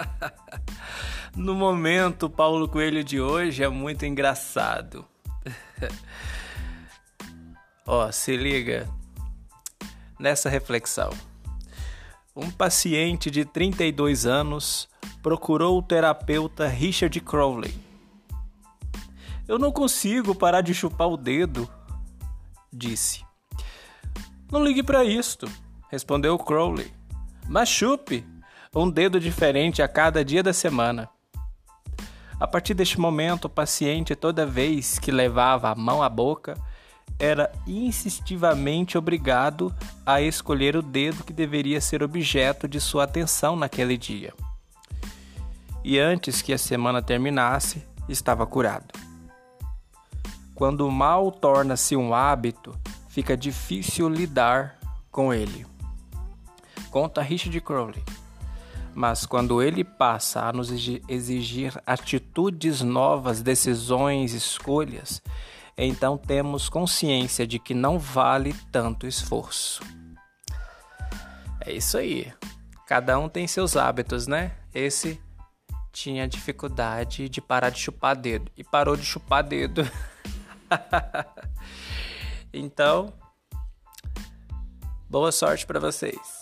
No momento, Paulo Coelho de hoje é muito engraçado. Ó, se liga nessa reflexão. Um paciente de 32 anos procurou o terapeuta Richard Crowley. Eu não consigo parar de chupar o dedo, disse. Não ligue para isto, respondeu Crowley. Mas chupe um dedo diferente a cada dia da semana. A partir deste momento, o paciente, toda vez que levava a mão à boca, era insistivamente obrigado a escolher o dedo que deveria ser objeto de sua atenção naquele dia. E antes que a semana terminasse, estava curado. Quando o mal torna-se um hábito, fica difícil lidar com ele. Conta Richard Crowley. Mas quando ele passa a nos exigir atitudes novas, decisões, escolhas, então temos consciência de que não vale tanto esforço. É isso aí. Cada um tem seus hábitos, né? Esse tinha dificuldade de parar de chupar dedo e parou de chupar dedo. então, boa sorte para vocês.